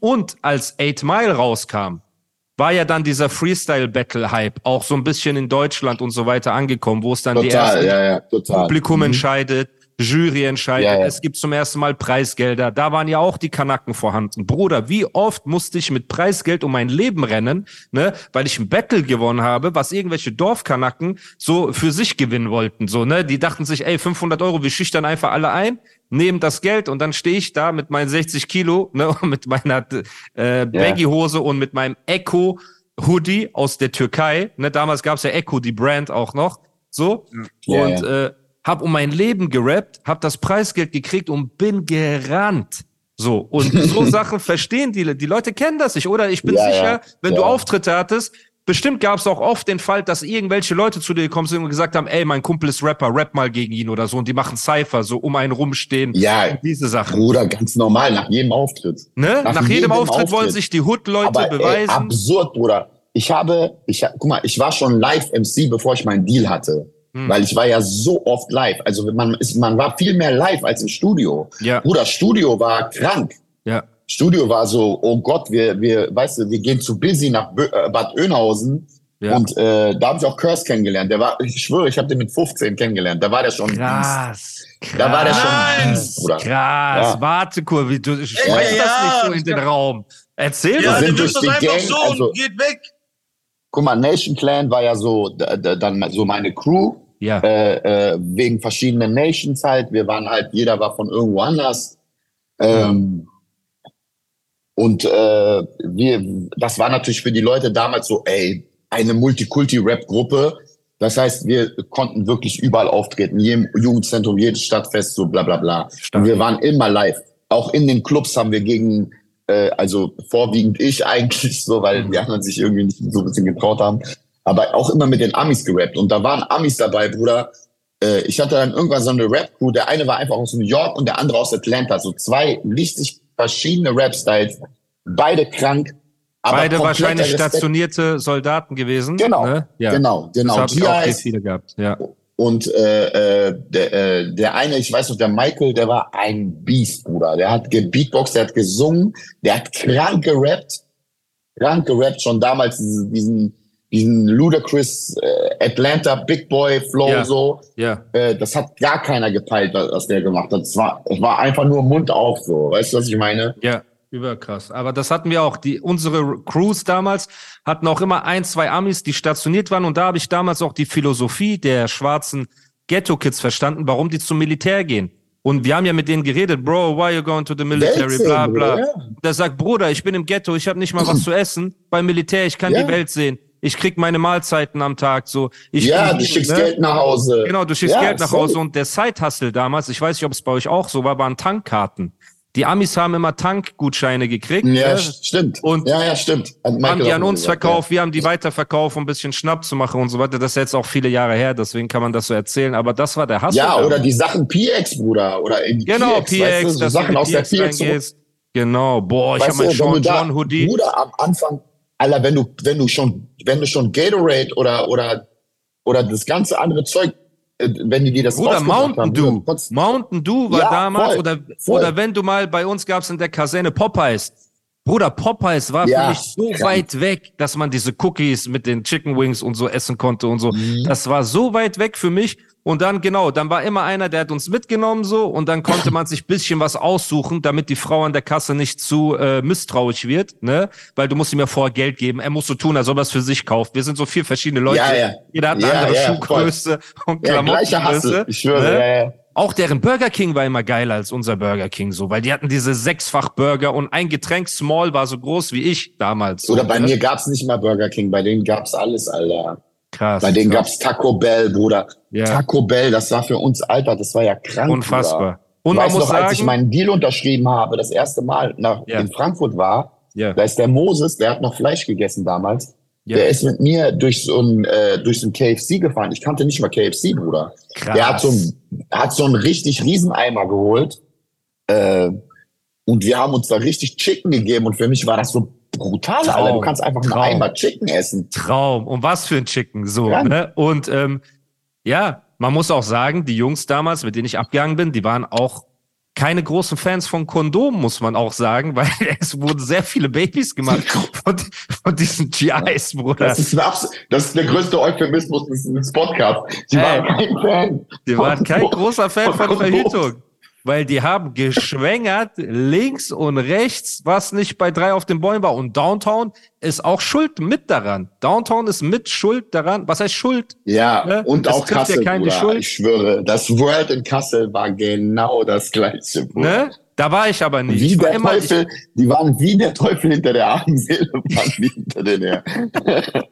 Und als 8 Mile rauskam, war ja dann dieser Freestyle-Battle-Hype auch so ein bisschen in Deutschland und so weiter angekommen, wo es dann die Total, ersten ja, ja. Publikum Mhm. entscheidet, Jury entscheidet, Ja, ja. es gibt zum ersten Mal Preisgelder. Da waren ja auch die Kanaken vorhanden. Bruder, wie oft musste ich mit Preisgeld um mein Leben rennen, ne, weil ich ein Battle gewonnen habe, was irgendwelche Dorfkanaken so für sich gewinnen wollten, so, ne? Die dachten sich, ey, 500 Euro, wir schüchtern einfach alle ein, nehmen das Geld und dann stehe ich da mit meinen 60 Kilo, ne, mit meiner äh, Baggy-Hose und mit meinem Echo Hoodie aus der Türkei, ne, damals gab's ja Echo, die Brand auch noch, so, Ja, und. Äh, hab um mein Leben gerappt, hab das Preisgeld gekriegt und bin gerannt. So, und so Sachen verstehen die, die Leute kennen das nicht, oder? Ich bin Ja, sicher, ja, wenn du ja. Auftritte hattest, bestimmt gab es auch oft den Fall, dass irgendwelche Leute zu dir gekommen sind und gesagt haben, ey, mein Kumpel ist Rapper, rap mal gegen ihn oder so, und die machen Cypher, so um einen rumstehen. Ja, diese Sachen. Bruder, ganz normal, nach jedem Auftritt. Ne? Nach, jedem, jedem Auftritt, wollen Auftritt. sich die Hood-Leute Aber ey, beweisen. absurd, Bruder. Ich habe, ich, hab- guck mal, ich war schon Live-MC, bevor ich meinen Deal hatte. Hm. Weil ich war ja so oft live. Also man, ist, man war viel mehr live als im Studio. Ja. Bruder, Studio war krank. ja. Studio war so, oh Gott, wir, wir, weißt du, wir gehen zu Busy nach äh, Bad Oeynhausen. Ja. Und äh, da habe ich auch Curse kennengelernt. Der war, ich schwöre, ich habe den mit 15 kennengelernt. Da war der schon Krass. krass. Da war der schon. Beast, Bruder. Krass, Ja. warte kurz, wie du schmeißt ja, das nicht so in den Raum. Erzähl Ja, mal. sind du nimmst durch das die einfach Gang, so also- und geht weg. Guck mal, Nation Clan war ja so d- d- dann so meine Crew Ja. äh, äh, wegen verschiedenen Nations halt. Wir waren halt, jeder war von irgendwo anders. Ähm, und äh, wir, das war natürlich für die Leute damals so, ey, eine Multikulti-Rap-Gruppe. Das heißt, wir konnten wirklich überall auftreten, jedem Jugendzentrum, jedes Stadtfest, so bla bla bla. Stark. Und wir waren immer live. Auch in den Clubs haben wir gegen, äh, also vorwiegend ich eigentlich so, weil Mhm. die anderen sich irgendwie nicht so ein bisschen getraut haben, aber auch immer mit den Amis gerappt. Und da waren Amis dabei, Bruder. Äh, ich hatte dann irgendwann so eine Rap-Crew. Der eine war einfach aus New York und der andere aus Atlanta. So zwei richtig verschiedene Rap-Styles. Beide krank. Aber Beide wahrscheinlich Respekt. stationierte Soldaten gewesen. Genau, ne? ja. genau, genau. Das habe ich auch ist- viele gehabt. Ja. Und äh, äh, der, äh, der eine, ich weiß noch, der Michael, der war ein Beast, Bruder. Der hat gebeatboxt, der hat gesungen, der hat krank gerappt. Krank gerappt, schon damals diesen, diesen, diesen ludicrous äh, Atlanta Big Boy Flow Ja. so. ja. Äh, das hat gar keiner gepeilt, was, der gemacht hat. Es war, es war einfach nur Mund auf so. Weißt du, was ich meine? Ja, überkrass. Aber das hatten wir auch. Die, unsere Crews damals hatten auch immer ein, zwei Amis, die stationiert waren. Und da habe ich damals auch die Philosophie der schwarzen Ghetto-Kids verstanden, warum die zum Militär gehen. Und wir haben ja mit denen geredet, Bro, why you going to the military, Welt bla bla. Bruder, ja. Der sagt, Bruder, ich bin im Ghetto, ich habe nicht mal was zu essen. Beim Militär, ich kann Ja. die Welt sehen. Ich krieg meine Mahlzeiten am Tag so. Ich ja, bin- du schickst ne? Geld nach Hause. Genau, du schickst Ja, Geld nach. Hause und der Side-Hustle damals, ich weiß nicht, ob es bei euch auch so war, waren Tankkarten. Die Amis haben immer Tankgutscheine gekriegt. Ja, ne? stimmt. Und ja, ja, stimmt. Haben die an uns gesagt, verkauft, wir haben die weiterverkauft, um ein bisschen Schnapp zu machen und so weiter. Das ist jetzt auch viele Jahre her, deswegen kann man das so erzählen. Aber das war der Hass. Ja, oder die Sachen PX, Bruder, oder in die Genau, PX, PX, weißt du, so Sachen aus der PX. Genau, boah, ich habe mein Sean John Hoodie. Bruder, am Anfang, Alter, wenn du, wenn du schon, wenn du schon Gatorade oder, oder, oder das ganze andere Zeug, äh, wenn die dir das Bruder, rausgebracht Mountain haben, Dew. Mountain Dew war Ja, damals, voll, oder, voll. oder wenn du mal bei uns gab's in der Kaserne Popeyes. Bruder, Popeyes war Ja, für mich so krank. weit weg, dass man diese Cookies mit den Chicken Wings und so essen konnte und so. Mhm. Das war so weit weg für mich. Und dann, genau, dann war immer einer, der hat uns mitgenommen so und dann konnte man sich bisschen was aussuchen, damit die Frau an der Kasse nicht zu äh, misstrauisch wird, ne? Weil du musst ihm ja vorher Geld geben. Er muss so tun, als ob er es für sich kauft. Wir sind so vier verschiedene Leute. Ja, ja. Jeder hat eine Ja, andere ja, Schuhgröße und ja, gleicher Klamottengröße. Hassel, ich schwöre, ne? ja, ja. Auch deren Burger King war immer geiler als unser Burger King so, weil die hatten diese sechsfach Burger und ein Getränk Small war so groß wie ich damals. So, Oder bei ne? mir gab's nicht mal Burger King, bei denen gab's alles, Alter. Krass. Bei denen krass. gab's Taco Bell, Bruder. Ja. Taco Bell, das war für uns, Alter, das war ja krank. unfassbar. Bruder. Und man weiß muss noch, als ich sagen, meinen Deal unterschrieben habe, das erste Mal nach, Ja. in Frankfurt war, ja, da ist der Moses, der hat noch Fleisch gegessen damals. ja, Der ist mit mir durch so ein, äh, durch so ein KFC gefahren. Ich kannte nicht mal KFC, Bruder. krass. Der hat so ein, hat so einen richtig riesen Eimer geholt. Äh, und wir haben uns da richtig Chicken gegeben. Und für mich war das so brutal, Traum. Alter. Du kannst einfach einen Traum. Eimer Chicken essen. Traum. Und was für ein Chicken, so, Ja. ne? Und ähm, ja, man muss auch sagen, die Jungs damals, mit denen ich abgegangen bin, die waren auch keine großen Fans von Kondomen, muss man auch sagen, weil es wurden sehr viele Babys gemacht von, von diesen GIs, Bruder. Das ist, das ist der größte Euphemismus des, des Podcasts. Die Ey. waren kein Fan. Die waren kein großer Fan von von Verhütung. Weil die haben geschwängert links und rechts, was nicht bei drei auf den Bäumen war. Und Downtown ist auch schuld mit daran. Downtown ist mit schuld daran. Was heißt Schuld? Ja, Ne? und Es auch ja Kassel, die Bruder. Schuld. Ich schwöre, das World in Kassel war genau das gleiche, Bruder. Ne? Da war ich aber nicht. Wie ich der immer, Teufel, die waren wie der Teufel hinter der armen Seele, waren die hinter den her.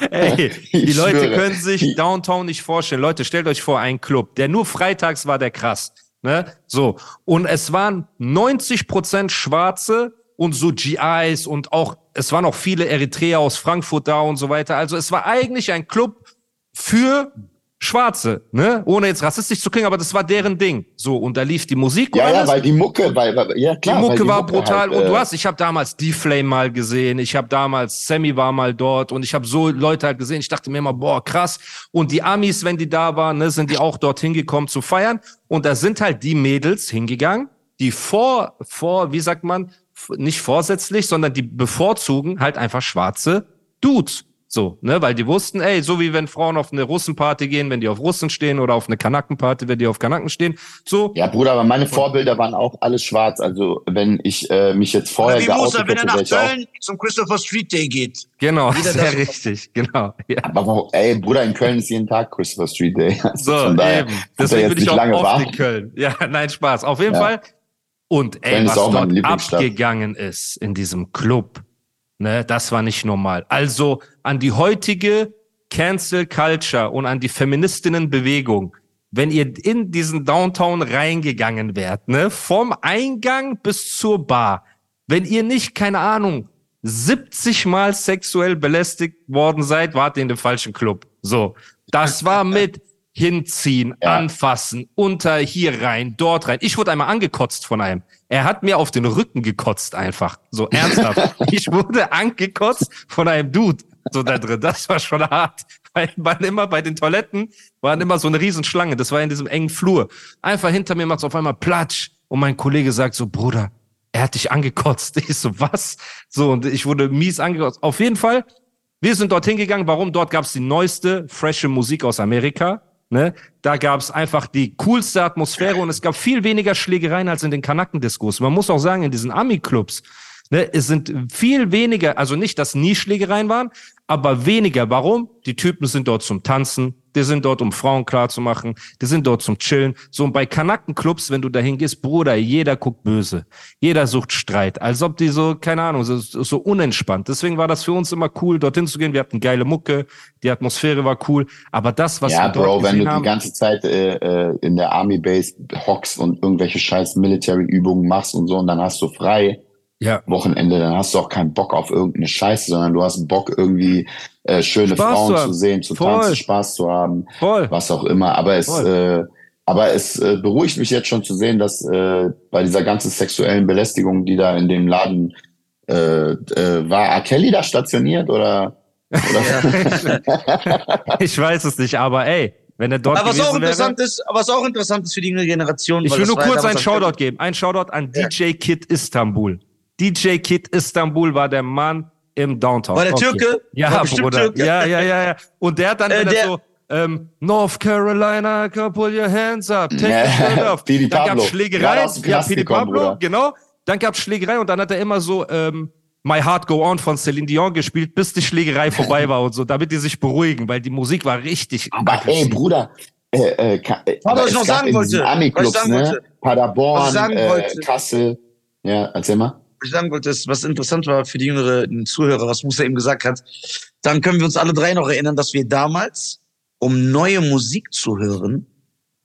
ich, ey, die Ich Leute schwöre. können sich Downtown nicht vorstellen. Leute, stellt euch vor, ein Club, der nur freitags war, der krass. Ne? So. Und es waren 90 Prozent Schwarze und so GIs und auch, es waren auch viele Eritreer aus Frankfurt da und so weiter. Also es war eigentlich ein Club für Schwarze, ne? Ohne jetzt rassistisch zu klingen, aber das war deren Ding. So, und da lief die Musik und Ja, ja, weil die Mucke, weil, weil ja Die klar. weil Mucke war brutal halt, und äh, du hast, ich habe damals D-Flame mal gesehen, ich habe damals Sammy war mal dort und ich habe so Leute halt gesehen. Ich dachte mir immer, boah, krass. Und die Amis, wenn die da waren, ne, sind die auch dorthin gekommen zu feiern. Und da sind halt die Mädels hingegangen, die vor, vor, wie sagt man, nicht vorsätzlich, sondern die bevorzugen halt einfach schwarze Dudes. So, ne, weil die wussten, ey, so wie wenn Frauen auf eine Russenparty gehen, wenn die auf Russen stehen oder auf eine Kanackenparty, wenn die auf Kanaken stehen, so, Ja, Bruder, aber meine Vorbilder waren auch alle schwarz. Also wenn ich äh, mich jetzt vorher Oder wie Musa, wenn er hätte, nach. Köln zum Christopher Street Day geht. genau, Jeder sehr das- richtig, genau. Ja. Aber warum- ey, Bruder, in Köln ist jeden Tag Christopher Street Day. Also So, von daher eben. Deswegen jetzt bin ich nicht auch lange oft warten. in Köln. Ja, nein, Spaß. Auf jeden Ja. Fall. Und ey, Köln was dort abgegangen ist in diesem Club, ne, das war nicht normal. Also an die heutige Cancel Culture und an die Feministinnenbewegung, wenn ihr in diesen Downtown reingegangen wärt, ne, vom Eingang bis zur Bar, wenn ihr nicht, keine Ahnung, 70 Mal sexuell belästigt worden seid, wart ihr in dem falschen Club. So. Das war mit hinziehen, Ja. anfassen, unter hier rein, dort rein. Ich wurde einmal angekotzt von einem. Er hat mir auf den Rücken gekotzt einfach. So ernsthaft. ich wurde angekotzt von einem Dude. So da drin. Das war schon hart. Weil man immer bei den Toiletten waren immer so eine Riesenschlange. Das war in diesem engen Flur. Einfach hinter mir macht's auf einmal Platsch. Und mein Kollege sagt so, Bruder, er hat dich angekotzt. Ich so, was? So, und ich wurde mies angekotzt. Auf jeden Fall, wir sind dorthin gegangen. Warum? Dort gab's die neueste, frische Musik aus Amerika. Ne? Da gab's einfach die coolste Atmosphäre und es gab viel weniger Schlägereien als in den Kanakendiskos. Man muss auch sagen, in diesen Ami-Clubs, ne, es sind viel weniger, also nicht, dass nie Schlägereien waren, aber weniger. Warum? Die Typen sind dort zum Tanzen, die sind dort, um Frauen klarzumachen, die sind dort zum Chillen. So, und bei Kanakenclubs, wenn du dahin gehst, Bruder, jeder guckt böse. Jeder sucht Streit. Als ob die so, keine Ahnung, so, so unentspannt. Deswegen war das für uns immer cool, dorthin zu gehen. Wir hatten geile Mucke, die Atmosphäre war cool. Aber das, was ja, wir dort Bro, wenn du die haben, ganze Zeit äh, äh, in der Army Base hockst und irgendwelche scheiß Military-Übungen machst und so und dann hast du frei ja, Wochenende, dann hast du auch keinen Bock auf irgendeine Scheiße, sondern du hast Bock irgendwie äh, schöne Spaß Frauen zu zu, sehen, zu Voll. tanzen, Spaß zu haben, voll. was auch immer. Aber es, Voll. äh, aber es äh, beruhigt mich jetzt schon zu sehen, dass äh, bei dieser ganzen sexuellen Belästigung, die da in dem Laden äh, äh, war, R. Kelly da stationiert oder? oder ich weiß es nicht, aber ey, wenn er dort Aber was auch gewesen wäre, interessant ist, was auch interessant ist für die junge Generation. Ich will nur kurz einen Shoutout geben. Ein Shoutout an Ja. DJ Kid Istanbul. DJ Kid Istanbul war der Mann im Downtown. War der Okay. Türke? Ja, Bruder. Türke. Ja, ja, ja, ja. Und der hat dann, Äh, er der- so, ähm, North Carolina, come pull your hands up, take Ja, your shirt off. Didi Dann aus dem Ja, Pidi Pablo, Bruder. genau. Dann gab's Schlägerei und dann hat er immer so, ähm, My Heart Go On von Celine Dion gespielt, bis die Schlägerei vorbei war und so, damit die sich beruhigen, weil die Musik war richtig Aber ey, aggressiv. Bruder, äh, äh, äh, Aber aber was ich noch gab sagen in wollte, diesen was ich Ami-Clubs, sagen ne? wollte, was Paderborn, ich sagen äh, wollte. Kassel. Ja, erzähl mal. Ich sagen wollte, ist, was interessant war für die jüngeren Zuhörer, was Musa eben gesagt hat, dann können wir uns alle drei noch erinnern, dass wir damals, um neue Musik zu hören,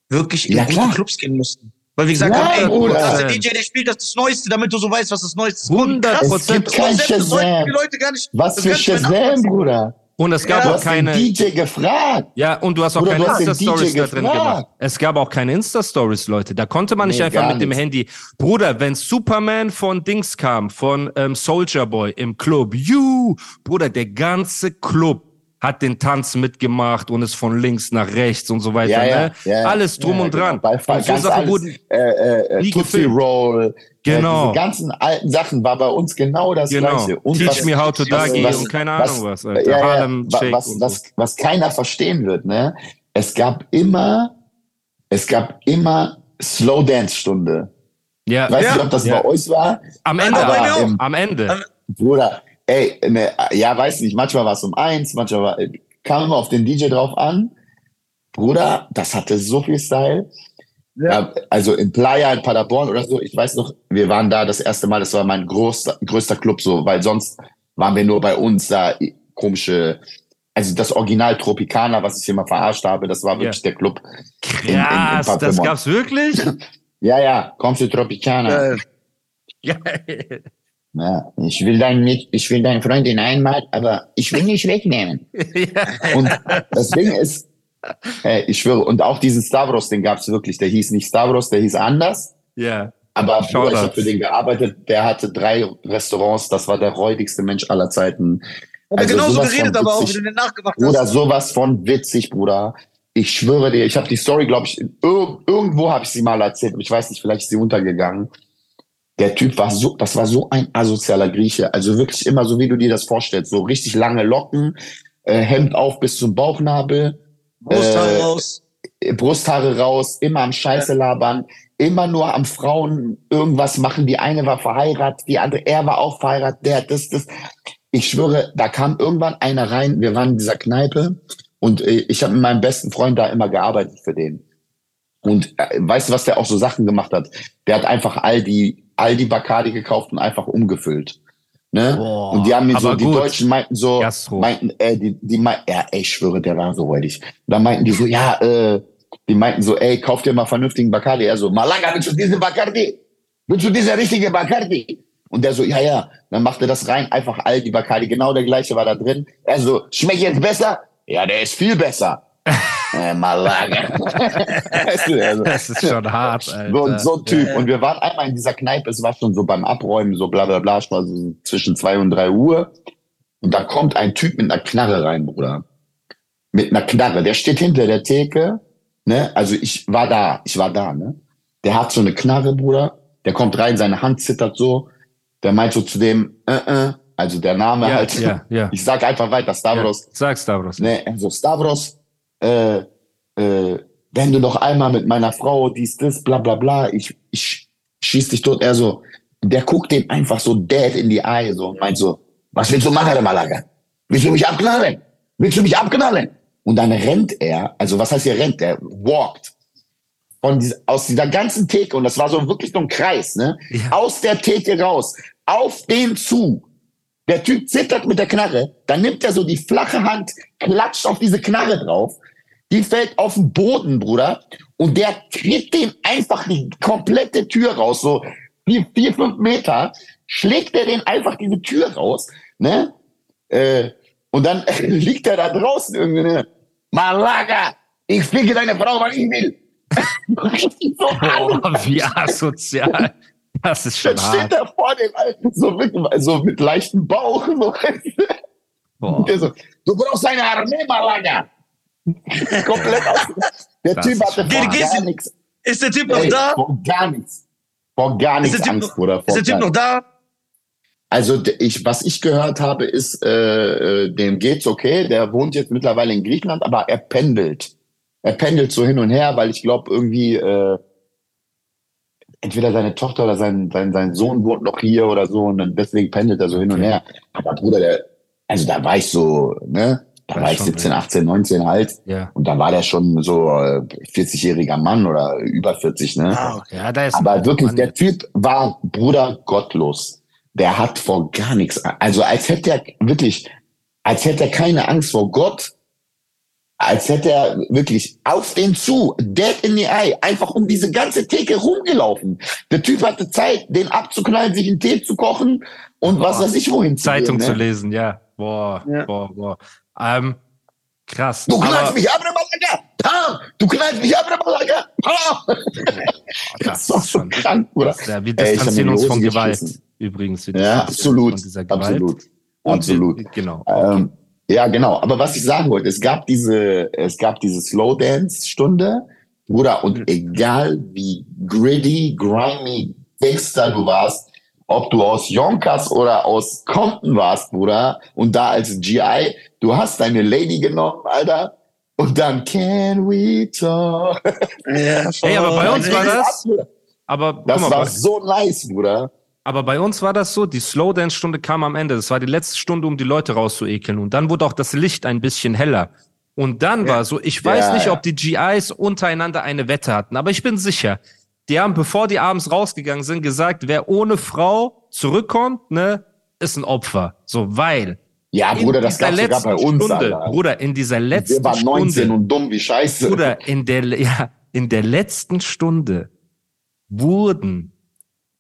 wirklich in Ja, gute. Clubs gehen mussten. Weil wir gesagt Nein, haben, ey, Bruder. das ist der DJ, der spielt das, das Neueste, damit du so weißt, was das Neueste ist. 100 Krass. Es gibt Prozent. kein Shazam. Leute gar nicht. Was für Shazam. Bruder? Und es gab Ja, auch hast den keine. DJ gefragt. Ja, und du hast auch Bruder, keine Insta-Stories da drin gemacht. Es gab auch keine Insta-Stories, Leute. Da konnte man nicht Nee, einfach mit dem nichts. Handy. Bruder, wenn Superman von Dings kam, von ähm, Soldier Boy im Club, you, Bruder, der ganze Club hat den Tanz mitgemacht und ist von links nach rechts und so weiter. Ja, ja, ne? ja, Alles drum ja, und dran. Genau. Bei und so ganz Sachen alles, wurden. äh, äh, nie Tootsie. Roll. Genau. Äh, diese ganzen alten Sachen war bei uns genau das Genau. Gleiche. Und Teach was- me how to was- was- und keine was- Ahnung was. Alter. Ja, ja, was, was, was keiner verstehen wird, ne? Es gab immer, es gab immer Slow Dance Stunde. Ja, Ich weiß Ja. nicht, ob das Ja. bei euch war. am Ende. Aber bei mir Aber, auch. im, am Ende. Bruder, ey, ne, ja, weiß nicht, manchmal war es um eins, manchmal war, kam immer auf den DJ drauf an. Bruder, das hatte so viel Style. Ja. also in Playa in Paderborn oder so, ich weiß noch, wir waren da das erste Mal, das war mein größter, größter Club so, weil sonst waren wir nur bei uns da komische, also das Original Tropicana, was ich immer verarscht habe, das war wirklich der Club. in- in Krass, das gab's wirklich? Ja, ja, kommst du Tropicana. Äh, Geil. Ja, ich will deinen mit, ich will deine Freundin einmal, aber ich will nicht wegnehmen. ja. Und das Ding ist, ey, ich schwöre, und auch diesen Stavros, den gab's wirklich, der hieß nicht Stavros, der hieß anders. ja. Aber ich habe für den gearbeitet, der hatte drei Restaurants, das war der räudigste Mensch aller Zeiten. hat er Also genauso geredet, aber auch, wie du den nachgemacht Bruder, hast. sowas von witzig, Bruder. Ich schwöre dir, ich habe die Story, glaube ich, ir irgendwo habe ich sie mal erzählt, ich weiß nicht, vielleicht ist sie untergegangen. Der Typ war so, das war so ein asozialer Grieche. Also wirklich immer so, wie du dir das vorstellst. So richtig lange Locken, äh, Hemd auf bis zum Bauchnabel, Brusthaare äh, raus. Brusthaare raus, immer am Scheiße labern, immer nur am Frauen irgendwas machen. Die eine war verheiratet, die andere, er war auch verheiratet, der hat das, das. Ich schwöre, da kam irgendwann einer rein, wir waren in dieser Kneipe und äh, ich habe mit meinem besten Freund da immer gearbeitet für den. Und äh, weißt du, was der auch so Sachen gemacht hat? Der hat einfach all die, all die Bacardi gekauft und einfach umgefüllt. Ne? Boah, und die haben mir so, die gut. Deutschen meinten so, Gastro. meinten, äh, die, die meinten, ja, ey, ich schwöre, der war so räudig. Da meinten die so, ja, äh, die meinten so, ey, kauf dir mal vernünftigen Bacardi. Er so, Malaga, willst du diesen Bacardi? Willst du diese richtige Bacardi? Und der so, ja, ja. Dann machte das rein, einfach all die Bacardi. Genau der gleiche war da drin. Er so, schmeckt jetzt besser? Ja, der ist viel besser. äh, Malaga. weißt du, also, Das ist schon hart, Alter. so, so ein Typ. Und wir waren einmal in dieser Kneipe, es war schon so beim Abräumen, so bla bla bla, so zwischen zwei und drei Uhr. Und da kommt ein Typ mit einer Knarre rein, Bruder. Mit einer Knarre. Der steht hinter der Theke, ne? Also ich war da, ich war da, ne? Der hat so eine Knarre, Bruder. Der kommt rein, seine Hand zittert so. Der meint so zu dem, äh, äh, also der Name Ja, halt. ja, ja. Ich sag einfach weiter, Stavros. Ja, sag Stavros. Ne, also Stavros, äh, äh, wenn du noch einmal mit meiner Frau dies, das, bla bla bla, ich, ich schieß dich tot. Er so, der guckt dem einfach so dead in die Eye so und meint so, was willst du machen, Malaga? Willst du mich abknallen? Willst du mich abknallen? Und dann rennt er, also was heißt hier rennt? Er walkt von dieser, aus dieser ganzen Theke und das war so wirklich so ein Kreis, ne? Ja. Aus der Theke raus, auf den zu. Der Typ zittert mit der Knarre, dann nimmt er so die flache Hand, klatscht auf diese Knarre drauf, die fällt auf den Boden, Bruder, und der tritt den einfach die komplette Tür raus, so vier, vier fünf Meter, schlägt er den einfach diese Tür raus, ne? Äh, und dann liegt er da draußen irgendwie, ne? Malaga, ich fliege deine Frau, wann ich will. So Oh, wie asozial. Das ist schon Dann steht hart. er vor dem Alten, so mit, so mit leichtem Bauch. So. Boah. Der so, du brauchst eine Armee, Malaga. Komplett aus. Der Das Typ ist hatte schon vor gar nichts. Ist der Typ noch da? vor gar nichts. Vor gar Ist nichts der Typ Angst, noch- Bruder. Ist Vor der Typ noch da? Also ich, was ich gehört habe, ist, äh, äh, dem geht's okay. Der wohnt jetzt mittlerweile in Griechenland, aber er pendelt. Er pendelt so hin und her, weil ich glaube irgendwie äh, entweder seine Tochter oder sein, sein, sein Sohn wohnt noch hier oder so und dann deswegen pendelt er so hin und her. Aber Bruder, der, also da war ich so, ne? Da War ich schon 17, wild. 18, 19 halt. Ja. Und da war der schon so äh, 40-jähriger Mann oder über 40, ne? Ah, Ja, da ist Aber wirklich, Mann. der Typ war Bruder gottlos. Der hat vor gar nichts, also als hätte er wirklich, als hätte er keine Angst vor Gott, als hätte er wirklich auf den zu, dead in the eye, einfach um diese ganze Theke rumgelaufen. Der Typ hatte Zeit, den abzuknallen, sich einen Tee zu kochen und was weiß ich wohin zu Zeitung gehen, zu ne? lesen, ja. Boah, Ja. boah, boah. Ähm, krass. Du knallst mich ab, Malaga! Pam! Du knallst mich ab, Malaga! Pam! Das ist doch so schon- krank, ja, wir distanzieren uns von Gewalt. Übrigens. Ja, absolut. Absolut. Und Absolut. Wir, genau. Ähm, ja, genau. Aber was ich sagen wollte, es gab diese, es gab diese Slow Dance Stunde, Bruder, und egal wie gritty, grimy Gangster du warst, ob du aus Yonkers oder aus Compton warst, Bruder, und da als GI, du hast deine Lady genommen, Alter, und dann can we talk. Ja, Ey, aber bei uns war das-. Aber Das guck mal, war bei- so nice, Bruder. Aber bei uns war das so, die Slowdance-Stunde kam am Ende. Das war die letzte Stunde, um die Leute rauszuekeln. Und dann wurde auch das Licht ein bisschen heller. Und dann war so, ich weiß Ja, nicht, ja. ob die GIs untereinander eine Wette hatten, aber ich bin sicher, die haben, bevor die abends rausgegangen sind, gesagt, wer ohne Frau zurückkommt, ne, ist ein Opfer. So, weil. Ja, Bruder, das gab's sogar bei uns, Stunde, Alter. Bruder, in dieser Wir letzten waren 19 Stunde, und dumm wie Scheiße. Bruder, in der, ja, in der letzten Stunde wurden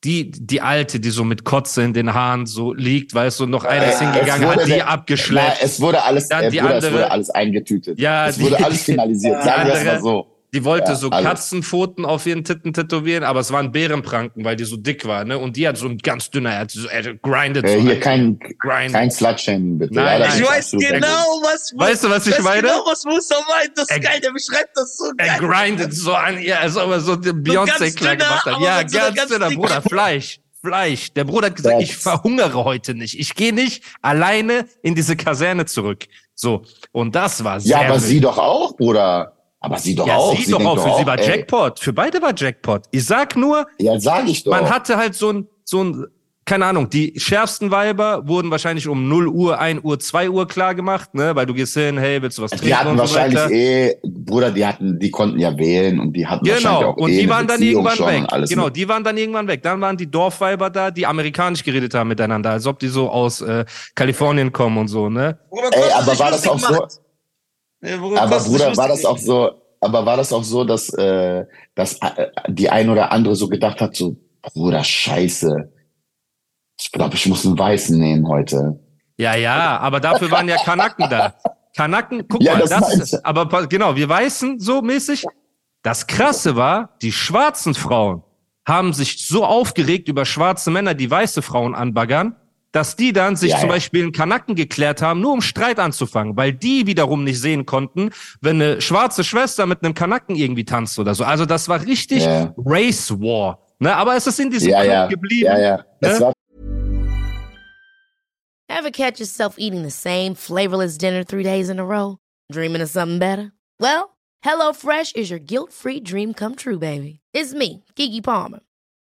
die, die alte, die so mit Kotze in den Haaren so liegt, weißt du, noch einer ist Äh, hingegangen, es hat die der- Na, abgeschleppt. es wurde alles, Dann äh, die Bruder, es andere- wurde alles eingetütet. Ja, es die- wurde alles finalisiert. Sagen wir es mal so. Die wollte Ja, so alles. Katzenpfoten auf ihren Titten tätowieren, aber es waren Bärenpranken, weil die so dick war, ne? Und die hat so ein ganz dünner, er hat so, er grindet Äh, so. hier ein- kein, grind. kein Slutshaming, bitte. Nein, nein. Ich weiß genau, was Weißt du, was ich meine? genau, was Musa meint. Das ist Er- geil, der beschreibt das so Er geil. grindet so an ihr, als ob er so den Beyoncé klar dünner, gemacht hat. aber Ja, ganz ganz dünner, dicken- Bruder, Fleisch. Fleisch. Der Bruder hat gesagt, That's- ich verhungere heute nicht. Ich gehe nicht alleine in diese Kaserne zurück. So. Und das war sehr Ja, aber wild. sie doch auch, Bruder. Aber sie doch ja, auch. sie doch denkt auch. Für sie war ey, Jackpot. Für beide war Jackpot. Ich sag nur, Ja, sag ich doch. man hatte halt so ein, so ein, keine Ahnung, die schärfsten Weiber wurden wahrscheinlich um 0 Uhr, 1 Uhr, 2 Uhr klar gemacht, ne? Weil du gehst hin, hey, willst du was trinken? die hatten und so wahrscheinlich weiter. eh, Bruder, die hatten, die konnten ja wählen und die hatten wahrscheinlich Genau, auch und eh die eine waren dann Beziehung irgendwann schon weg. alles Genau, mit. die waren dann irgendwann weg. Dann waren die Dorfweiber da, die amerikanisch geredet haben miteinander, als ob die so aus äh, Kalifornien kommen und so, ne? Ey, aber war das auch so? Ja, Aber Bruder, war das auch so, aber war das auch so, dass, äh, dass äh, die ein oder andere so gedacht hat, so, Bruder, scheiße. Ich glaube, ich muss einen Weißen nehmen heute. Ja, ja, aber dafür waren ja Kanaken da. Kanaken, guck Ja, mal, das das, aber genau, wir Weißen so mäßig. Das Krasse war, die schwarzen Frauen haben sich so aufgeregt über schwarze Männer, die weiße Frauen anbaggern, dass die dann sich Ja, zum ja. Beispiel in Kanaken geklärt haben, nur um Streit anzufangen, weil die wiederum nicht sehen konnten, wenn eine schwarze Schwester mit einem Kanaken irgendwie tanzt oder so. Also das war richtig Ja. Race War. Ne? Aber es ist in diesem Ja, Club ja, geblieben. ja, ja. Das Ne? Ever catch yourself eating the same flavorless dinner three days in a row? Dreaming of something better? Well, HelloFresh is your guilt-free dream come true, baby. It's me, Kiki Palmer.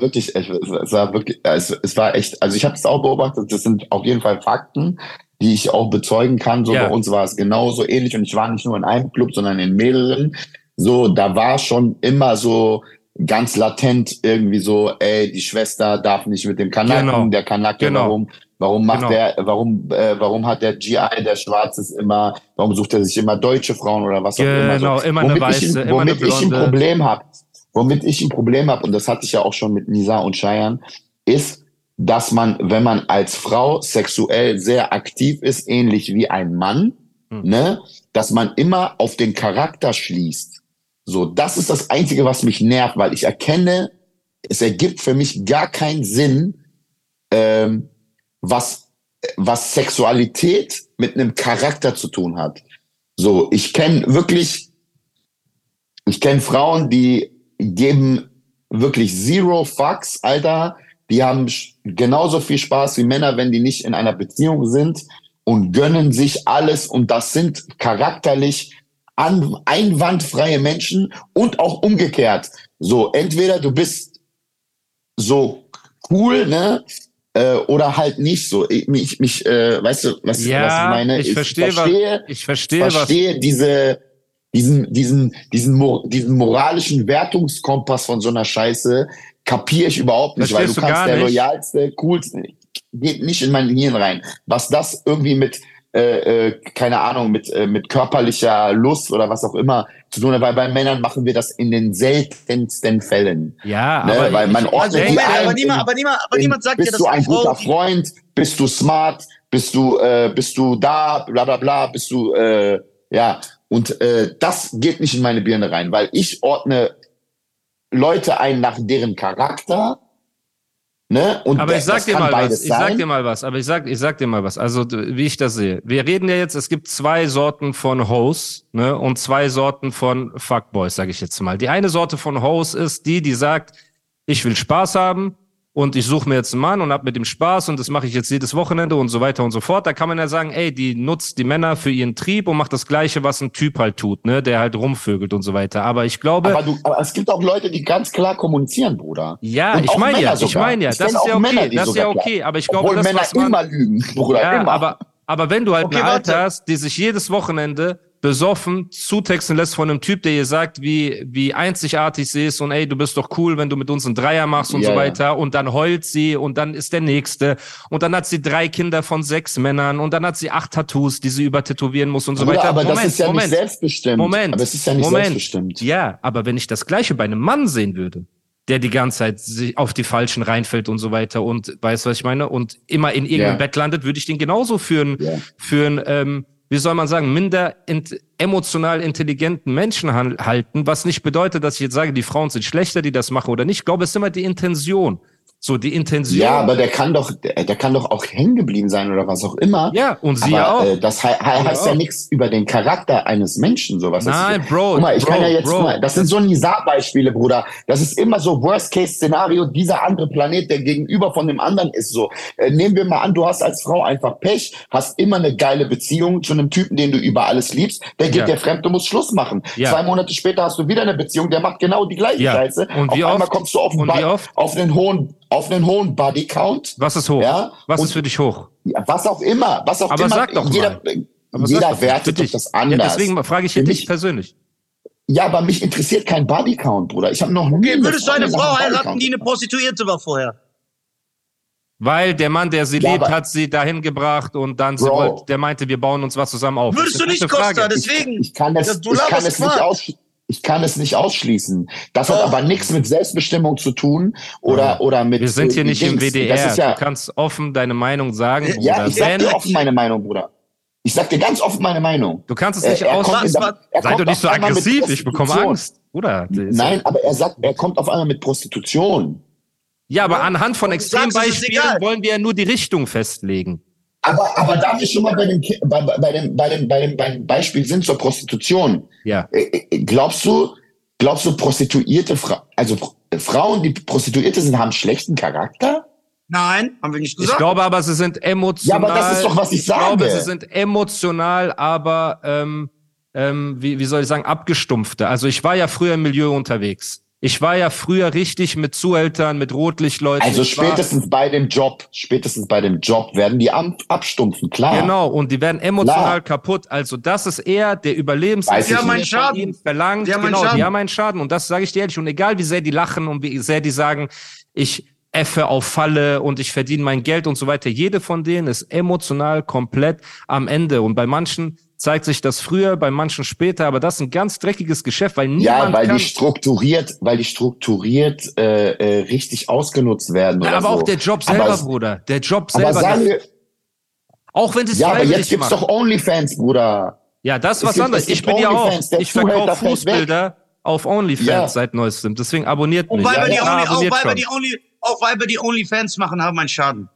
Wirklich, es war wirklich, es, es war echt, also ich habe es auch beobachtet, das sind auf jeden Fall Fakten, die ich auch bezeugen kann. So Ja. bei uns war es genauso ähnlich und ich war nicht nur in einem Club, sondern in mehreren. So, da war schon immer so ganz latent irgendwie so, ey, die Schwester darf nicht mit dem Kanaken, Genau. der Kanake, Genau. warum, warum macht Genau. der, warum, äh, warum hat der GI, der Schwarz ist immer, warum sucht er sich immer deutsche Frauen oder was auch immer. Genau, so. immer eine Womit ich, Weiße, ein- immer eine womit ich ein Blonde. Problem habe, womit ich ein Problem habe, und das hatte ich ja auch schon mit Nisa und Cheyenne, ist, dass man, wenn man als Frau sexuell sehr aktiv ist, ähnlich wie ein Mann, Hm. ne, dass man immer auf den Charakter schließt. So, das ist das Einzige, was mich nervt, weil ich erkenne, es ergibt für mich gar keinen Sinn, ähm, was, was Sexualität mit einem Charakter zu tun hat. So, ich kenne wirklich, ich kenne Frauen, die geben wirklich zero fucks, Alter. Die haben genauso viel Spaß wie Männer, wenn die nicht in einer Beziehung sind und gönnen sich alles. Und das sind charakterlich an, einwandfreie Menschen und auch umgekehrt. So, entweder du bist so cool, ne? Äh, oder halt nicht so. Ich, mich, mich, äh, weißt du, was, Ja, was ich meine? ich verstehe, verstehe, was, ich verstehe, was, verstehe diese, diesen, diesen, diesen, diesen moralischen Wertungskompass von so einer Scheiße kapiere ich überhaupt nicht, weil du du kannst der nicht? loyalste, coolste, geht nicht in mein Hirn rein. Was das irgendwie mit, äh, äh, keine Ahnung, mit, äh, mit körperlicher Lust oder was auch immer zu tun hat, weil bei Männern machen wir das in den seltensten Fällen. ja, Ne, aber weil man ordnet Also, aber niemand, aber niemand, aber niemand sagt bist dass du ein guter Freund, bist du smart, bist du, äh, bist du da, bla bla bla, bist du, äh, ja. Und äh, das geht nicht in meine Birne rein, weil ich ordne Leute ein nach deren Charakter, ne? Und Aber das, ich sag dir mal was. Ich sag dir mal was. Aber ich sag, ich sag dir mal was. Also wie ich das sehe. Wir reden ja jetzt. Es gibt zwei Sorten von Hoes, ne, und zwei Sorten von Fuckboys, sage ich jetzt mal. Die eine Sorte von Hoes ist die, die sagt, ich will Spaß haben und ich suche mir jetzt einen Mann und hab mit dem Spaß und das mache ich jetzt jedes Wochenende und so weiter und so fort. Da kann man ja sagen, ey, die nutzt die Männer für ihren Trieb und macht das Gleiche, was ein Typ halt tut, ne, der halt rumvögelt und so weiter. Aber ich glaube, aber, du, aber es gibt auch Leute, die ganz klar kommunizieren, Bruder. ja, Und ich meine ja, Männer ich sogar. meine ja, Ich das ist ja okay, Männer, das ist ja sogar klar- okay. Aber ich glaube, Obwohl das, Männer was man, immer lügen, Bruder. Ja, immer. aber, aber wenn du halt Okay, eine Alte hast, die sich jedes Wochenende besoffen zutexten lässt von einem Typ, der ihr sagt, wie, wie einzigartig sie ist und ey, du bist doch cool, wenn du mit uns einen Dreier machst und Ja, so weiter und dann heult sie und dann ist der Nächste und dann hat sie drei Kinder von sechs Männern und dann hat sie acht Tattoos, die sie übertätowieren muss und so Bruder, weiter. aber das Moment, ist ja Moment. nicht selbstbestimmt. Moment. Aber es ist ja nicht Moment. selbstbestimmt. Ja, aber wenn ich das Gleiche bei einem Mann sehen würde, der die ganze Zeit sich auf die Falschen reinfällt und so weiter und weißt was ich meine und immer in irgendeinem Ja. Bett landet, würde ich den genauso für einen, Ja. für einen ähm, wie soll man sagen, minder int emotional intelligenten Menschen halten, was nicht bedeutet, dass ich jetzt sage, die Frauen sind schlechter, die das machen oder nicht. Ich glaube, es ist immer die Intention. So, die Intention. Ja, aber der kann doch, der, der kann doch auch hängen geblieben sein oder was auch immer. Ja, und sie aber, auch. Äh, das he he heißt ja auch. nichts über den Charakter eines Menschen, sowas. Nein, Bro, Guck mal, ich Bro, kann ja jetzt, Bro. mal, das sind so Nizar-Beispiele, Bruder. Das ist immer so Worst-Case-Szenario, dieser andere Planet, der gegenüber von dem anderen ist so. Äh, nehmen wir mal an, du hast als Frau einfach Pech, hast immer eine geile Beziehung zu einem Typen, den du über alles liebst, der geht Ja. dir fremd, du musst Schluss machen. Ja. Zwei Monate später hast du wieder eine Beziehung, der macht genau die gleiche Ja. Scheiße. Und auf wie einmal oft? kommst du auf, einen Und wie Ba- oft? auf einen hohen, auf einen hohen Body-Count. Was ist hoch? Ja, Was und- ist für dich hoch? Ja, was auch immer, was auch Aber immer. sag doch jeder, mal. Aber sag jeder wertet doch dich. das anders. Ja, deswegen frage ich Für dich mich- persönlich. Ja, aber mich interessiert kein Bodycount, Bruder. Ich habe noch nie. Okay, eine würdest du eine Frau heiraten, die eine. Prostituierte war vorher? Weil der Mann, der sie Ja, liebt, aber- hat sie dahin gebracht und dann sie Bro. wollte, der meinte, wir bauen uns was zusammen auf. Würdest Das du nicht. Costa? Deswegen. Ich kann es, Ja, du ich kann es nicht Quark. Ich kann es nicht ausschließen. Das hat Doch. aber nichts mit Selbstbestimmung zu tun oder oder mit. Wir sind hier äh, nicht im Dings. WDR. Das ist ja, Du kannst offen deine Meinung sagen, Bruder. ja, ich sag dir offen meine Meinung, Bruder. Ich sag dir ganz offen meine Meinung. Du kannst es Er- nicht aus. kommt in der- Was- er Sei doch nicht so aggressiv, ich bekomme. Angst. Bruder. Nein, aber er sagt, er kommt auf einmal mit Prostitution. Ja, aber anhand von Extrembeispielen wollen wir ja nur die Richtung festlegen. Aber, aber da wir schon mal bei dem, bei, bei, dem, bei, dem, bei, dem, bei dem Beispiel sind zur Prostitution. Ja. Äh, äh, Glaubst du, glaubst du, Prostituierte, Fra also äh, Frauen, die Prostituierte sind, haben schlechten Charakter? Nein, haben wir nicht Ich gesagt. glaube aber, sie sind emotional. Ja, aber das ist doch, was ich Ich glaube, sage. sie sind emotional, aber ähm, ähm, wie, wie soll ich sagen, abgestumpfte. Also ich war ja früher im Milieu unterwegs. Ich war ja früher richtig mit Zuhältern, mit Rotlichtleuten. Also Ich war- spätestens bei dem Job, spätestens bei dem Job werden die ab, abstumpfen, klar. Genau, und die werden emotional Klar. kaputt. Also das ist eher der Weiß Überlebensinstinkt, ich Die haben der einen von Schaden. ihnen verlangt. Die haben einen genau, die Schaden. haben einen Schaden. Und das sage ich dir ehrlich. Und egal wie sehr die lachen und wie sehr die sagen, ich effe auf Falle und ich verdiene mein Geld und so weiter. Jede von denen ist emotional komplett am Ende. Und bei manchen zeigt sich das früher, bei manchen später. Aber das ist ein ganz dreckiges Geschäft, weil niemand Ja, weil kann... die strukturiert, weil die strukturiert äh, äh, richtig ausgenutzt werden. Ja, oder aber so. auch der Job selber, aber, Bruder. Der Job Aber selber. sagen der, wir, auch wenn es ja, aber jetzt gibt's doch Onlyfans, Bruder. Ja, das ist was gibt- anderes. Ich bin ja auch. Ich verkaufe Fußbilder auf OnlyFans Ja. seit neuestem. Deswegen abonniert mich. Weiber, die Ja, Only, auch Weiber, schon. die Only, auch Weiber, die Onlyfans machen, haben einen Schaden.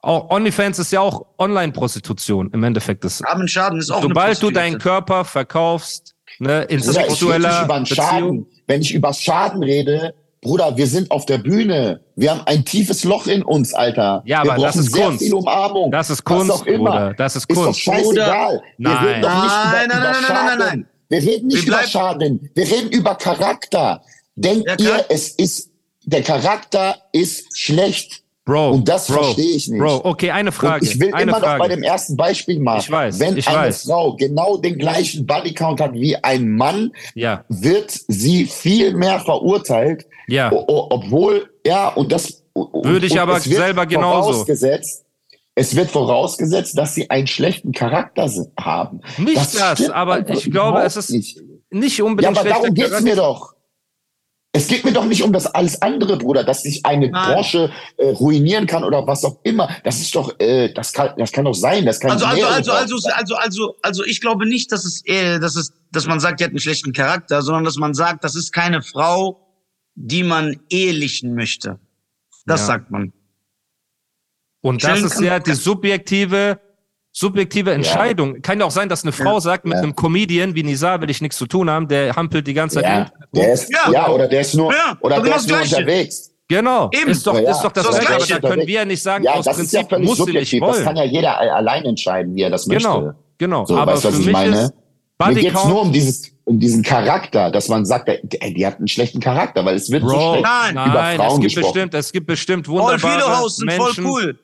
Auch OnlyFans ist ja auch Online-Prostitution im Endeffekt. Das, Armen Schaden ist auch sobald du deinen. Körper verkaufst, ne, in Bruder, sexueller über Schaden. Wenn ich über Schaden rede, Bruder, wir sind auf der Bühne. Wir haben ein tiefes Loch in uns, Alter. Ja, wir aber das ist Kunst. viel Umarmung. Das ist Was Kunst, immer. Bruder. Das ist Ist doch Kunst. scheißegal. Wir Nein. reden doch nicht Nein, über, nein, über nein, nein, Schaden. nein, nein, nein. Wir reden nicht Wir über Schaden. Wir reden über Charakter. Denkt Ja, ihr, es ist, der Charakter ist schlecht? Bro, Und das Bro, verstehe ich nicht. Bro, okay, eine Frage. Und ich will immer Frage. noch bei dem ersten Beispiel machen. Ich weiß, Wenn ich eine weiß. Frau genau den gleichen Bodycount hat wie ein Mann, ja, wird sie viel mehr verurteilt, ja. obwohl, ja, und das Würde ich aber es wird selber genauso. Vorausgesetzt, es wird vorausgesetzt, dass sie einen schlechten Charakter haben. Nicht das, stimmt aber ich glaube, es ist nicht. nicht Ja, unbedingt aber schlechter darum geht's Charakter. mir doch. Es geht mir doch nicht um das alles andere, Bruder, dass sich eine Nein. Branche äh, ruinieren kann oder was auch immer. Das ist doch, äh, das kann, das kann doch sein. Das kann Also, also, also, also, also, also, also, ich glaube nicht, dass es, äh, dass es, dass man sagt, die hat einen schlechten Charakter, sondern dass man sagt, das ist keine Frau, die man ehelichen möchte. Das Ja. sagt man. Und das Chillen ist kann- ja die subjektive, subjektive Entscheidung. Kann ja auch sein, dass eine Frau sagt, mit Ja. einem Comedian wie Nizar will ich nichts zu tun haben, der hampelt die ganze Zeit. ja, der ist, Ja. ja. oder der ist nur, Ja, oder genau der das ist nur unterwegs. Genau, Eben. ist doch, Ja, ist doch das so das Gleiche. Aber da können wir ja nicht sagen, Ja, aus das ist ja Prinzip völlig muss sie nicht subjektiv. Das wollen. kann ja jeder allein entscheiden, wie er das genau, möchte. genau. So, aber weißt für was ich mich meine? ist Mir geht's nur um dieses, um diesen Charakter, dass man sagt, ey, die hat einen schlechten Charakter, weil es wird so Bro, schlecht Nein. über nein, es Frauen gibt gesprochen. bestimmt, es gibt bestimmt Voll wunderbare viele Hosts sind Menschen. voll cool.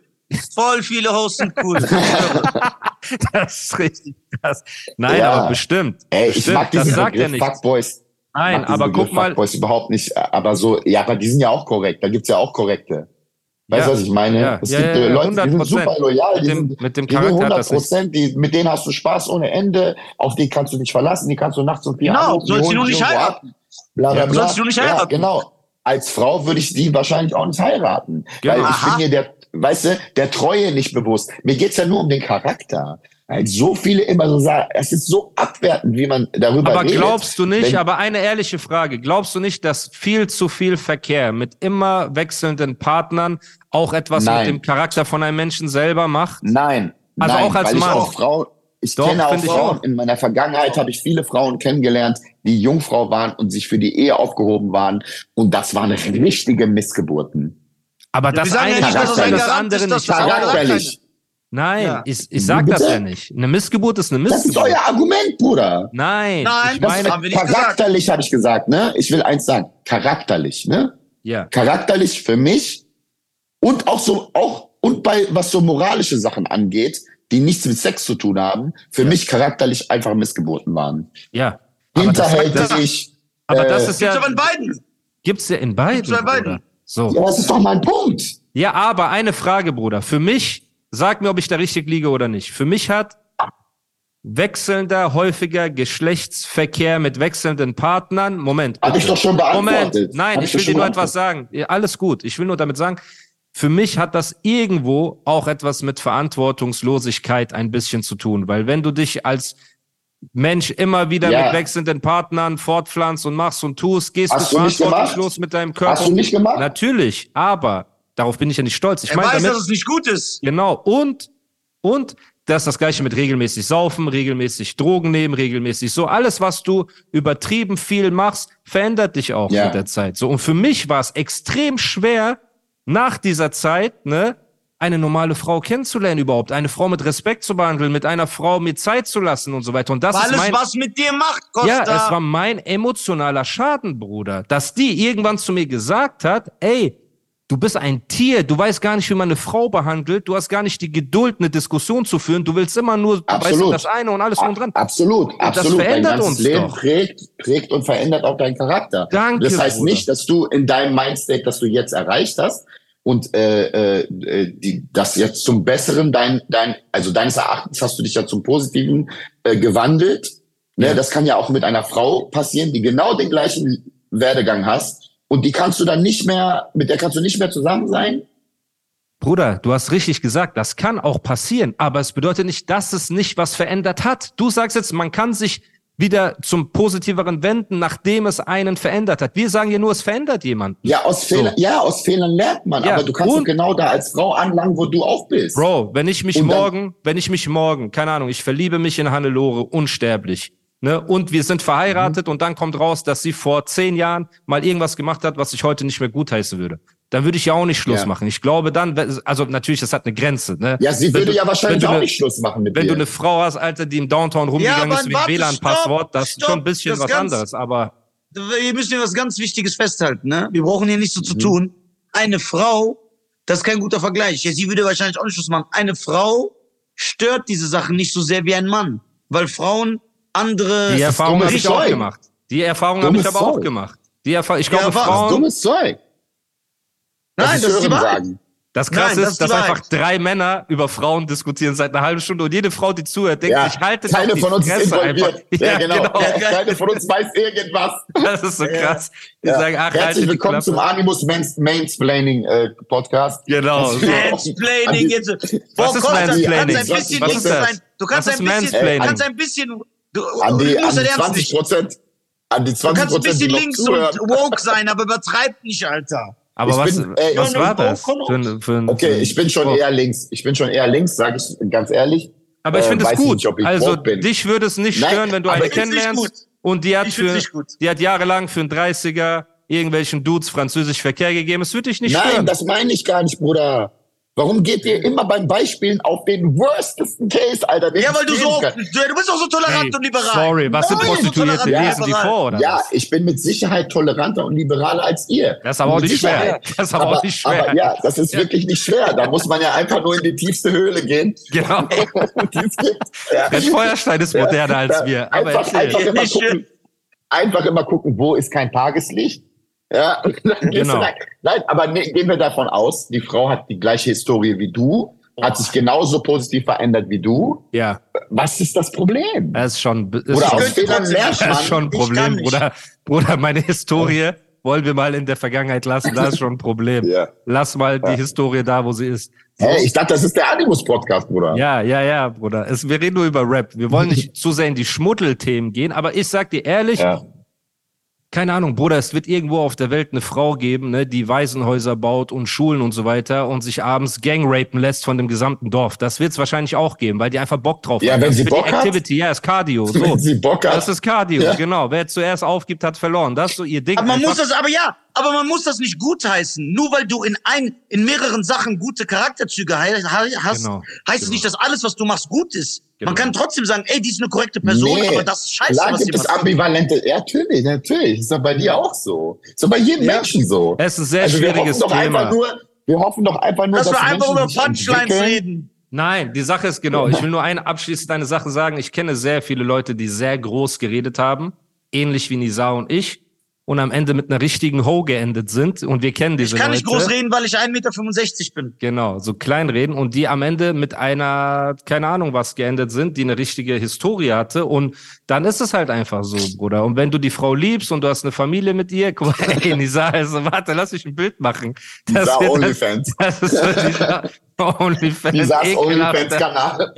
Voll viele Hosts sind cool. Das ist richtig krass. Nein, Ja. aber bestimmt. Ey, ich bestimmt. mag diesen das sagt er Begriff nicht. Fuckboys. Nein, aber Begriff guck mal, Fuckboys überhaupt nicht, aber so, ja, aber die sind ja auch korrekt. Da gibt's ja auch korrekte. Weißt du, Ja. was ich meine? Ja, Es ja, gibt ja, äh, Leute, die sind 100%. super loyal, Mit die dem- sind, mit dem die sind Charakter hat 100 das nicht- Prozent, die, mit denen hast du Spaß ohne Ende, auf die kannst du dich verlassen, die kannst du nachts um vier Genau, anrufen, sollst du nur nicht heiraten. Bla, bla, Ja, bla. sollst du nicht Ja, heiraten. genau. Als Frau würde ich die wahrscheinlich auch nicht heiraten. Genau. Weil ich Aha. bin mir der, weißt du, der Treue nicht bewusst. Mir geht's ja nur um den Charakter. Weil so viele immer so sagen, es ist so abwertend, wie man darüber Aber redet. glaubst du nicht, Wenn- aber eine ehrliche Frage, glaubst du nicht, dass viel zu viel Verkehr mit immer wechselnden Partnern auch etwas Nein. mit dem Charakter von einem Menschen selber macht? Nein. Also nein, auch als weil Mann. Ich, auch Frau, ich Doch, kenne auch Frauen. auch. In meiner Vergangenheit habe ich viele Frauen kennengelernt, die Jungfrau waren und sich für die Ehe aufgehoben waren. Und das waren richtige Missgeburten. Aber das ja eine nicht, das das andere nicht. das Charakterlich. Nein, Ja. ich, ich sag das ja nicht. Eine Missgeburt ist eine Das ist Missgeburt. euer Argument, Bruder. Nein, Nein, ich das meine, haben wir nicht. Charakterlich habe ich gesagt, ne? Ich will eins sagen. Charakterlich, ne? ja. Charakterlich für mich und auch so, auch, und bei, was so moralische Sachen angeht, die nichts mit Sex zu tun haben, für mich charakterlich einfach Missgeburten waren. Ja. Aber das, Hinterhältig. aber das äh, ist Gibt's ja, aber in beiden. gibt's ja in beiden. Gibt's bei beiden. So. Ja, das ist doch mein Punkt. Ja, aber eine Frage, Bruder. Für mich, sag mir, ob ich da richtig liege oder nicht. Für mich hat wechselnder, häufiger Geschlechtsverkehr mit wechselnden Partnern. Moment. Hab bitte. ich doch schon beantwortet. Moment. Nein, Hab ich will dir nur etwas sagen. Alles gut. Ich will nur damit sagen, für mich hat das irgendwo auch etwas mit Verantwortungslosigkeit ein bisschen zu tun, weil wenn du dich als Mensch immer wieder Ja. mit wechselnden Partnern fortpflanzt und machst und tust, gehst Hast du verantwortungslos gemacht? mit deinem Körper. Hast du nicht gemacht? Natürlich, aber darauf bin ich ja nicht stolz. Ich Er meine weiß, damit, dass es nicht gut ist. genau, und, und das ist das gleiche mit regelmäßig saufen, regelmäßig Drogen nehmen, regelmäßig so. Alles, was du übertrieben viel machst, verändert dich auch Ja. mit der Zeit. So, und für mich war es extrem schwer, nach dieser Zeit, ne, eine normale Frau kennenzulernen überhaupt, eine Frau mit Respekt zu behandeln, mit einer Frau mir Zeit zu lassen und so weiter. Und das Weil ist es mein, was mit dir macht, Costa. ja, es war mein emotionaler Schaden, Bruder, dass die irgendwann zu mir gesagt hat, ey, du bist ein Tier, du weißt gar nicht, wie man eine Frau behandelt, du hast gar nicht die Geduld, eine Diskussion zu führen, du willst immer nur, du weißt Absolut. das eine und alles drum dran. Absolut, absolut. Dein verändert ganzes uns Leben doch. prägt, prägt und verändert auch deinen Charakter. Danke, das heißt Bruder. nicht, dass du in deinem Mindstate, das du jetzt erreicht hast und äh, äh, die, das jetzt zum Besseren, dein, dein, also deines Erachtens hast du dich ja zum Positiven äh, gewandelt. Ne, Ja. Das kann ja auch mit einer Frau passieren, die genau den gleichen Werdegang hast und die kannst du dann nicht mehr, mit der kannst du nicht mehr zusammen sein. Bruder, du hast richtig gesagt, das kann auch passieren, aber es bedeutet nicht, dass es nicht was verändert hat. Du sagst jetzt, man kann sich wieder zum Positiveren wenden, nachdem es einen verändert hat. Wir sagen ja nur, es verändert jemanden. Ja, aus So. Fehlern, ja, aus Fehlern lernt man. Ja, Aber du kannst und- doch genau da als Frau anlangen, wo du auch bist. Bro, wenn ich mich Und morgen, wenn ich mich morgen, keine Ahnung, ich verliebe mich in Hannelore, unsterblich, ne, und wir sind verheiratet und dann kommt raus, dass sie vor zehn Jahren mal irgendwas gemacht hat, was ich heute nicht mehr gutheißen würde. Dann würde ich ja auch nicht Schluss Ja. machen. Ich glaube dann, also natürlich, das hat eine Grenze, ne. Ja, sie Wenn würde du- ja wahrscheinlich auch ne- nicht Schluss machen mit Wenn dir. du eine Frau hast, Alter, die im Downtown rumgegangen aber ist warte, WLAN-Passwort, stopp, das ist schon ein bisschen was ganz- anderes, aber Wir müssen hier was ganz Wichtiges festhalten, ne? Wir brauchen hier nichts so Mhm. zu tun. Eine Frau, das ist kein guter Vergleich. Ja, sie würde wahrscheinlich auch nicht Schluss machen. Eine Frau stört diese Sachen nicht so sehr wie ein Mann. Weil Frauen andere die Erfahrung dummes habe ich auch Zeug. gemacht. Die Erfahrung habe ich aber auch Zeug. gemacht. Die Erfahrung, ich Ja, glaube, was? Frauen, dummes Zeug. Nein, das ist die Wahrheit. sagen. Das krasse Nein, das ist, dass einfach drei Männer über Frauen diskutieren seit einer halben Stunde und jede Frau, die zuhört, denkt Ja, sich, haltet keine doch die von uns ist Fresse involviert. einfach. Ja, genau. genau. Keine von uns weiß irgendwas. Das ist so krass. Die Ja. sagen, ach, Herzlich willkommen zum Animus Mans Mansplaining äh, Podcast. Genau. Mansplaining jetzt. Was ist Costa, Mansplaining? Du kannst ein bisschen Was links ist das? sein. Du kannst ein bisschen, du kannst ein bisschen, du, An die, du an musst die das ernst 20 nicht. Prozent. An die Du 20 kannst ein Prozent, die bisschen links und woke sein, aber übertreib nicht, Alter. Aber Ich was, bin, ey, was ja, war das? Für, ein- für, ein- Okay, ich bin schon Oh. eher links. Ich bin schon eher links, sage ich ganz ehrlich. Aber ich äh, finde es weiß gut. nicht, ob ich also dich würde es nicht Nein, stören, wenn du eine kennenlernst und die hat Ich für, die hat jahrelang für einen 30er irgendwelchen Dudes französisch Verkehr gegeben. Es würde dich nicht Nein, stören. das meine ich gar nicht, Bruder. Warum geht ihr immer beim Beispielen auf den worstesten Case, Alter? den Ja, weil du so, kann? du, bist auch so tolerant Hey, und liberal. Sorry, was sind Prostituierte? so tolerant, Lesen die vor, oder Ja, ich bin mit Sicherheit toleranter und liberaler als ihr. Das ist aber auch nicht schwer. Das ist aber auch nicht schwer. Aber ja, das ist wirklich nicht schwer. Da muss man ja einfach nur in die tiefste Höhle gehen. Genau. Ja. Der Feuerstein ist moderner als Ja, wir. Aber einfach, einfach, immer Ich- gucken, einfach immer gucken, wo ist kein Tageslicht. Ja, Genau. Nein, aber ne, gehen wir davon aus, die Frau hat die gleiche Historie wie du, hat sich genauso positiv verändert wie du. Ja, Was ist das Problem? das ist schon, ist Oder schon, aus Fehlern lernt das ist schon ein Problem. Bruder. Bruder, meine Historie wollen wir mal in der Vergangenheit lassen. Das ist schon ein Problem. Ja. Lass mal die Historie da, wo sie ist. Hey, ich dachte, das ist der Animus-Podcast, Bruder. Ja, ja, ja, Bruder. Es, wir reden nur über Rap. Wir wollen nicht zu sehr in die Schmuddelthemen gehen, aber ich sag dir ehrlich, Ja. Keine Ahnung, Bruder, es wird irgendwo auf der Welt eine Frau geben, ne, die Waisenhäuser baut und Schulen und so weiter und sich abends gangrapen lässt von dem gesamten Dorf. Das wird es wahrscheinlich auch geben, weil die einfach Bock drauf Ja, hat. wenn Das ist sie Bock die hat. Activity, ja, ist Cardio. So. Wenn sie Bock hat. Das ist Cardio, Ja. genau. Wer zuerst aufgibt, hat verloren. Das ist so ihr Ding. Aber man einfach. muss das, aber ja, aber man muss das nicht gutheißen. Nur weil du in ein, in mehreren Sachen gute Charakterzüge hast, Genau, heißt es nicht, dass alles, was du machst, gut ist. Genau. Man kann trotzdem sagen, ey, die ist eine korrekte Person, Nee. aber das ist scheiße, Klar was gibt es ambivalente, ja, natürlich, natürlich. Ist doch bei dir auch so. Ist doch bei jedem Ja. Menschen so. Es ist ein sehr also wir schwieriges hoffen doch Thema. einfach nur, wir hoffen doch einfach nur, Dass wir einfach über Punchlines reden. Nein, die Sache ist genau. Ich will nur eine abschließend eine Sache sagen. Ich kenne sehr viele Leute, die sehr groß geredet haben, ähnlich wie Nisa und ich, und am Ende mit einer richtigen Ho geendet sind. Und wir kennen diese Ich kann Leute. nicht groß reden, weil ich 1,65 Meter bin. Genau, so klein reden und die am Ende mit einer, keine Ahnung was geendet sind, die eine richtige Historie hatte und dann ist es halt einfach so, Bruder. Und wenn du die Frau liebst und du hast eine Familie mit ihr, guck mal, ey, Nisa, also warte, lass mich ein Bild machen. Das, wird- Onlyfans. das, das ist dieser Onlyfans. Ekelhafter- Onlyfans-Kanal.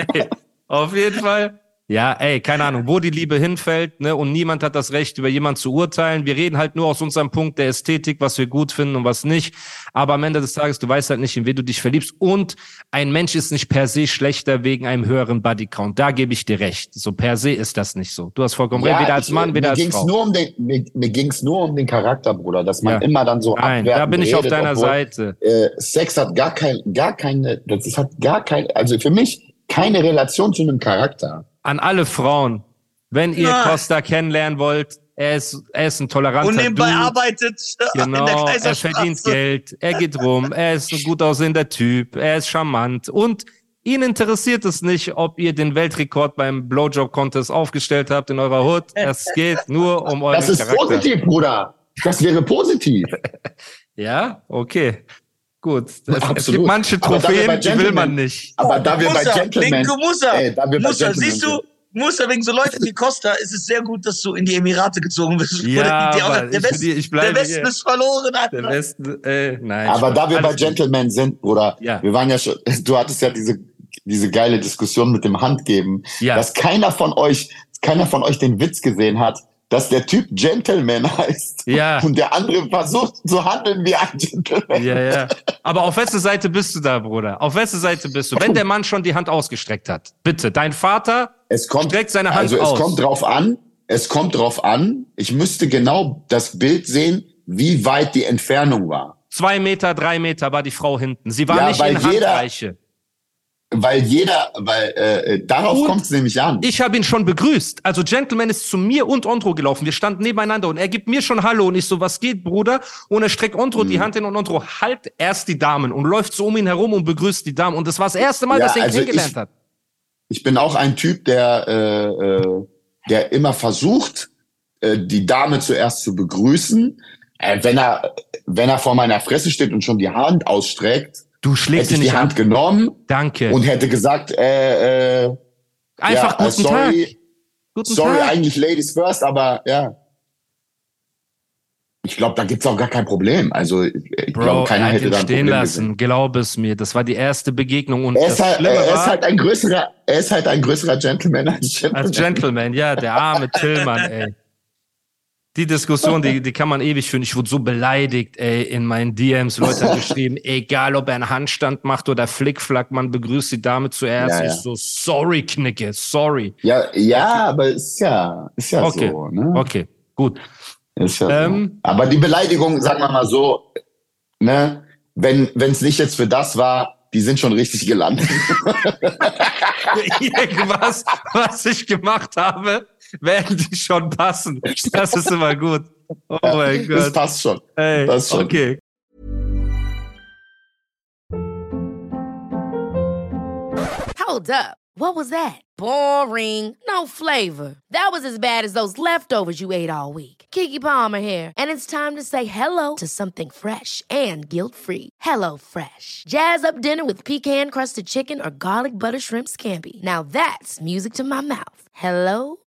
Auf jeden Fall. Ja, ey, keine Ahnung, wo die Liebe hinfällt, ne? Und niemand hat das Recht, über jemanden zu urteilen. Wir reden halt nur aus unserem Punkt der Ästhetik, was wir gut finden und was nicht. Aber am Ende des Tages, du weißt halt nicht, in wen du dich verliebst. Und ein Mensch ist nicht per se schlechter wegen einem höheren Bodycount. Da gebe ich dir recht. So per se ist das nicht so. Du hast vollkommen recht, weder als Mann, weder mir als ging's Frau. Nur um den, mir, mir ging's nur um den Charakter, Bruder, dass man Ja. immer dann so Nein, da bin ich auf redet, deiner obwohl, Seite. Äh, Sex hat gar kein, gar keine, das hat gar kein, also für mich keine Relation zu einem Charakter. An alle Frauen, wenn ihr Ja. Costa kennenlernen wollt, er ist, er ist ein toleranter Und nebenbei Dude. arbeitet in der Genau, er verdient Geld, er geht rum, er ist ein gut aussehender Typ, er ist charmant und ihn interessiert es nicht, ob ihr den Weltrekord beim Blowjob-Contest aufgestellt habt in eurer Hut. Es geht nur um euren Das ist Charakter. positiv, Bruder. Das wäre positiv. Ja, okay. Gut. Es, es Absolut. gibt manche bei Trophäen, die will man nicht. Aber da wir bei Muss er, Gentlemen, er, ey, da wir bei er, Gentlemen siehst du, er wegen so Leuten wie Costa, ist es sehr gut, dass du in die Emirate gezogen bist. Ja, die, die, Mann, der, ich- Westen, ich bleibe der Westen hier. ist verloren, Alter. Der Westen, äh, nein. Aber da wir bei gut. Gentlemen sind, Bruder, Ja. wir waren ja schon, du hattest ja diese, diese geile Diskussion mit dem Handgeben, Ja. dass keiner von euch, keiner von euch den Witz gesehen hat, dass der Typ Gentleman heißt Ja. und der andere versucht zu handeln wie ein Gentleman. Ja, ja. Aber auf wessen Seite bist du da, Bruder? Auf wessen Seite bist du? Wenn der Mann schon die Hand ausgestreckt hat. Bitte, dein Vater Es kommt, streckt seine Hand also es aus. kommt drauf an, es kommt drauf an, ich müsste genau das Bild sehen, wie weit die Entfernung war. Zwei Meter, drei Meter war die Frau hinten. Sie war Ja, nicht in jeder- Handreiche. Weil jeder, weil äh, darauf Und kommt es nämlich an. Ich habe ihn schon begrüßt. Also Gentleman ist zu mir und Ontro gelaufen. Wir standen nebeneinander und er gibt mir schon Hallo und ich so, was geht, Bruder? Und er streckt Ontro Mhm. die Hand hin und Ontro halt erst die Damen und läuft so um ihn herum und begrüßt die Damen. Und das war das erste Mal, Ja, dass er ihn also kennengelernt ich- hat. ich bin auch ein Typ, der, äh, äh, der immer versucht, äh, die Dame zuerst zu begrüßen. Äh, wenn er, wenn er vor meiner Fresse steht und schon die Hand ausstreckt, Du schlägst hätte ich die Hand ab. genommen Danke. und hätte gesagt, äh, äh, Einfach ja, äh, guten sorry, Tag. Guten sorry, Tag. eigentlich Ladies first, aber ja. Ich glaube, da gibt's auch gar kein Problem. Also ich, glaube, keiner er hat hätte da ein stehen Problem lassen. gesehen. Glaub es mir. Das war die erste Begegnung und Er ist, halt, er ist halt ein größerer, er ist halt ein größerer Gentleman als Gentleman. als Gentleman, ja, der arme Tillmann, ey. Die Diskussion, die, die kann man ewig führen. Ich wurde so beleidigt, ey, in meinen DMs. Leute haben geschrieben, egal ob er einen Handstand macht oder Flickflack, man begrüßt die Dame zuerst. Ja, ja. Ich so, sorry, Knicke, sorry. Ja, ja, aber ist ja, ist ja Okay. so. Ne? Okay, gut. Ist ja Ähm, so. Aber die Beleidigung, sagen wir mal so, ne, wenn es nicht jetzt für das war, die sind schon richtig gelandet. Irgendwas, was ich gemacht habe, werden die schon passen. Das ist immer gut. Oh mein Das Gott. passt schon. Ey, passt schon. okay. Hold up. What was that? Boring. No flavor. That was as bad as those leftovers you ate all week. Kiki Palmer here, and it's time to say hello to something fresh and guilt-free. Hello Fresh. Jazz up dinner with pecan-crusted chicken or garlic butter shrimp scampi. Now that's music to my mouth. Hello